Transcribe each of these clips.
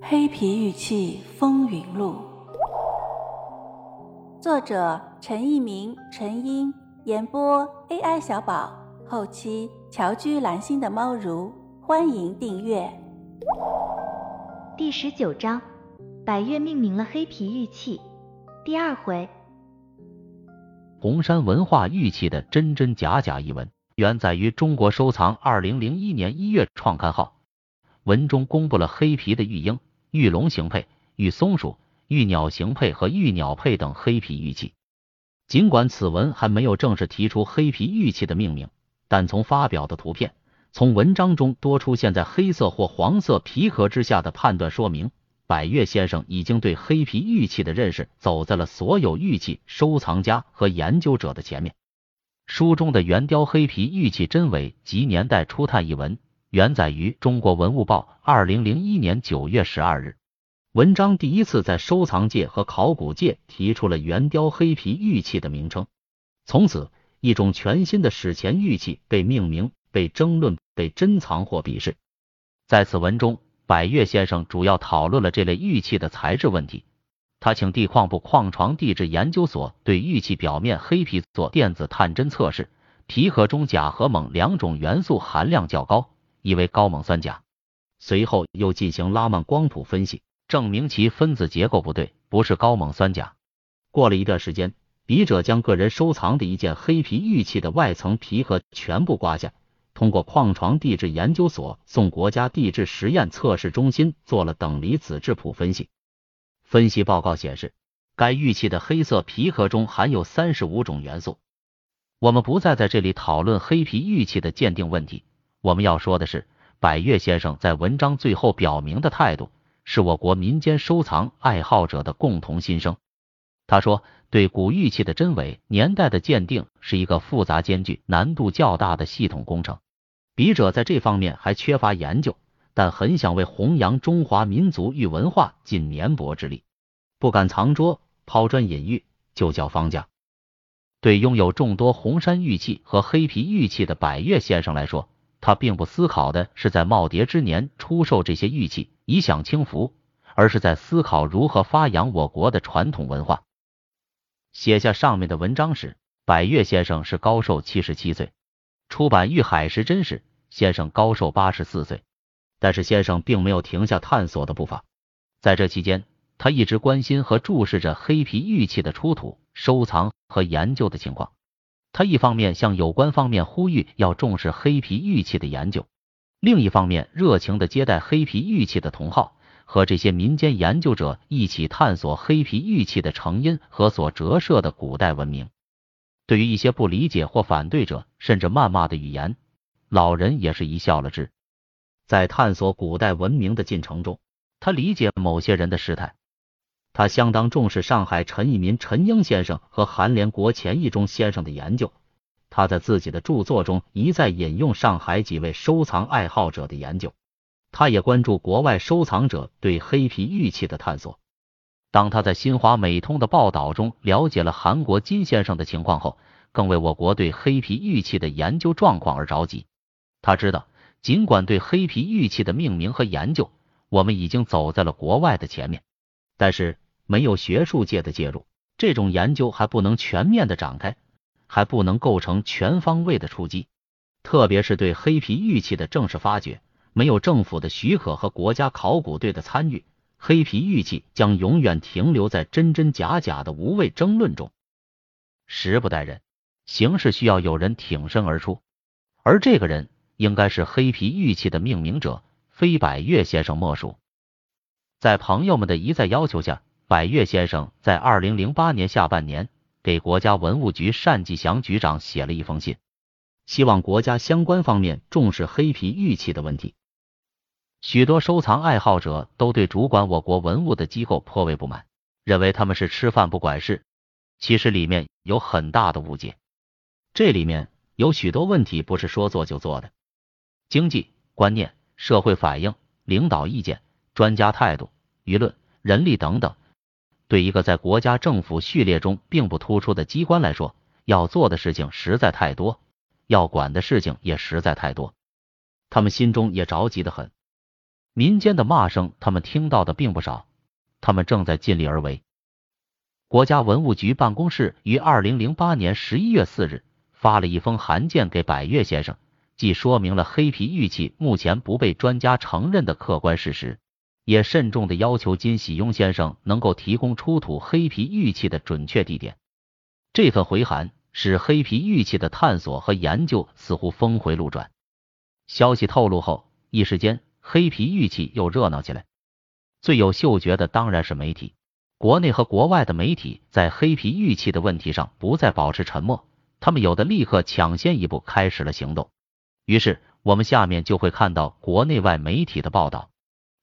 黑皮玉器风云录，作者陈一鸣、陈英，演播 AI 小宝，后期乔居蓝心的猫如，欢迎订阅。第十九章，百越命名了黑皮玉器，第二回。红山文化玉器的真真假假一文，原载于中国收藏二零零一年一月创刊号，文中公布了黑皮的玉鹰。玉龙形佩、玉松鼠、玉鸟形佩和玉鸟配等黑皮玉器。尽管此文还没有正式提出黑皮玉器的命名，但从发表的图片、从文章中多出现在黑色或黄色皮壳之下的判断，说明百越先生已经对黑皮玉器的认识走在了所有玉器收藏家和研究者的前面。书中的圆雕黑皮玉器真伪及年代初探一文。原载于《中国文物报》二零零一年九月十二日。文章第一次在收藏界和考古界提出了圆雕黑皮玉器的名称。从此，一种全新的史前玉器被命名、被争论、被珍藏或鄙视。在此文中，百越先生主要讨论了这类玉器的材质问题。他请地矿部矿床地质研究所对玉器表面黑皮做电子探针测试，皮壳中钾和锰两种元素含量较高。以为高锰酸钾，随后又进行拉曼光谱分析，证明其分子结构不对，不是高锰酸钾。过了一段时间，笔者将个人收藏的一件黑皮玉器的外层皮壳全部刮下，通过矿床地质研究所送国家地质实验测试中心做了等离子质谱分析。分析报告显示，该玉器的黑色皮壳中含有三十五种元素。我们不再在这里讨论黑皮玉器的鉴定问题。我们要说的是，百越先生在文章最后表明的态度，是我国民间收藏爱好者的共同心声。他说，对古玉器的真伪年代的鉴定是一个复杂艰巨、难度较大的系统工程。笔者在这方面还缺乏研究，但很想为弘扬中华民族玉文化尽绵薄之力，不敢藏拙，抛砖引玉，就叫方家。对拥有众多红山玉器和黑皮玉器的百越先生来说，他并不思考的是在耄耋之年出售这些玉器以享清福，而是在思考如何发扬我国的传统文化。写下上面的文章时，百越先生是高寿七十七岁；出版《玉海时珍》时，先生高寿八十四岁。但是先生并没有停下探索的步伐，在这期间，他一直关心和注视着黑皮玉器的出土、收藏和研究的情况。他一方面向有关方面呼吁要重视黑皮玉器的研究，另一方面热情的接待黑皮玉器的同好，和这些民间研究者一起探索黑皮玉器的成因和所折射的古代文明。对于一些不理解或反对者甚至谩骂的语言，老人也是一笑了之。在探索古代文明的进程中，他理解某些人的失态。他相当重视上海陈一民、陈英先生和韩连国钱义中先生的研究。他在自己的著作中一再引用上海几位收藏爱好者的研究。他也关注国外收藏者对黑皮玉器的探索。当他在新华美通的报道中了解了韩国金先生的情况后，更为我国对黑皮玉器的研究状况而着急。他知道，尽管对黑皮玉器的命名和研究，我们已经走在了国外的前面，但是。没有学术界的介入，这种研究还不能全面的展开，还不能构成全方位的出击。特别是对黑皮玉器的正式发掘，没有政府的许可和国家考古队的参与，黑皮玉器将永远停留在真真假假的无谓争论中。时不待人，形势需要有人挺身而出，而这个人应该是黑皮玉器的命名者，非百越先生莫属。在朋友们的一再要求下。百越先生在二零零八年下半年给国家文物局单霁翔局长写了一封信，希望国家相关方面重视黑皮玉器的问题。许多收藏爱好者都对主管我国文物的机构颇为不满，认为他们是吃饭不管事。其实里面有很大的误解，这里面有许多问题不是说做就做的。经济观念、社会反应、领导意见、专家态度、舆论、人力等等。对一个在国家政府序列中并不突出的机关来说，要做的事情实在太多，要管的事情也实在太多，他们心中也着急的很。民间的骂声，他们听到的并不少，他们正在尽力而为。国家文物局办公室于二零零八年十一月四日发了一封函件给百越先生，既说明了黑皮玉器目前不被专家承认的客观事实，也慎重的要求金喜庸先生能够提供出土黑皮玉器的准确地点。这份回函使黑皮玉器的探索和研究似乎峰回路转。消息透露后，一时间黑皮玉器又热闹起来。最有嗅觉的当然是媒体。国内和国外的媒体在黑皮玉器的问题上不再保持沉默，他们有的立刻抢先一步开始了行动。于是，我们下面就会看到国内外媒体的报道。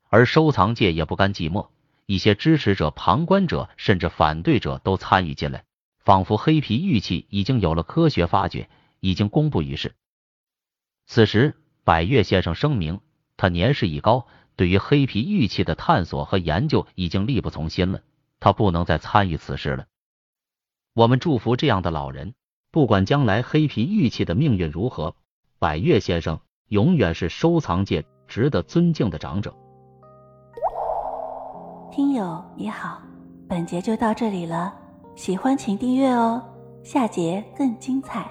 而收藏界也不甘寂寞，一些支持者、旁观者甚至反对者都参与进来，仿佛黑皮玉器已经有了科学发掘，已经公布于世。此时，百越先生声明，他年事已高，对于黑皮玉器的探索和研究已经力不从心了。他不能再参与此事了。我们祝福这样的老人，不管将来黑皮玉器的命运如何，百越先生永远是收藏界值得尊敬的长者。听友你好，本节就到这里了，喜欢请订阅哦，下节更精彩。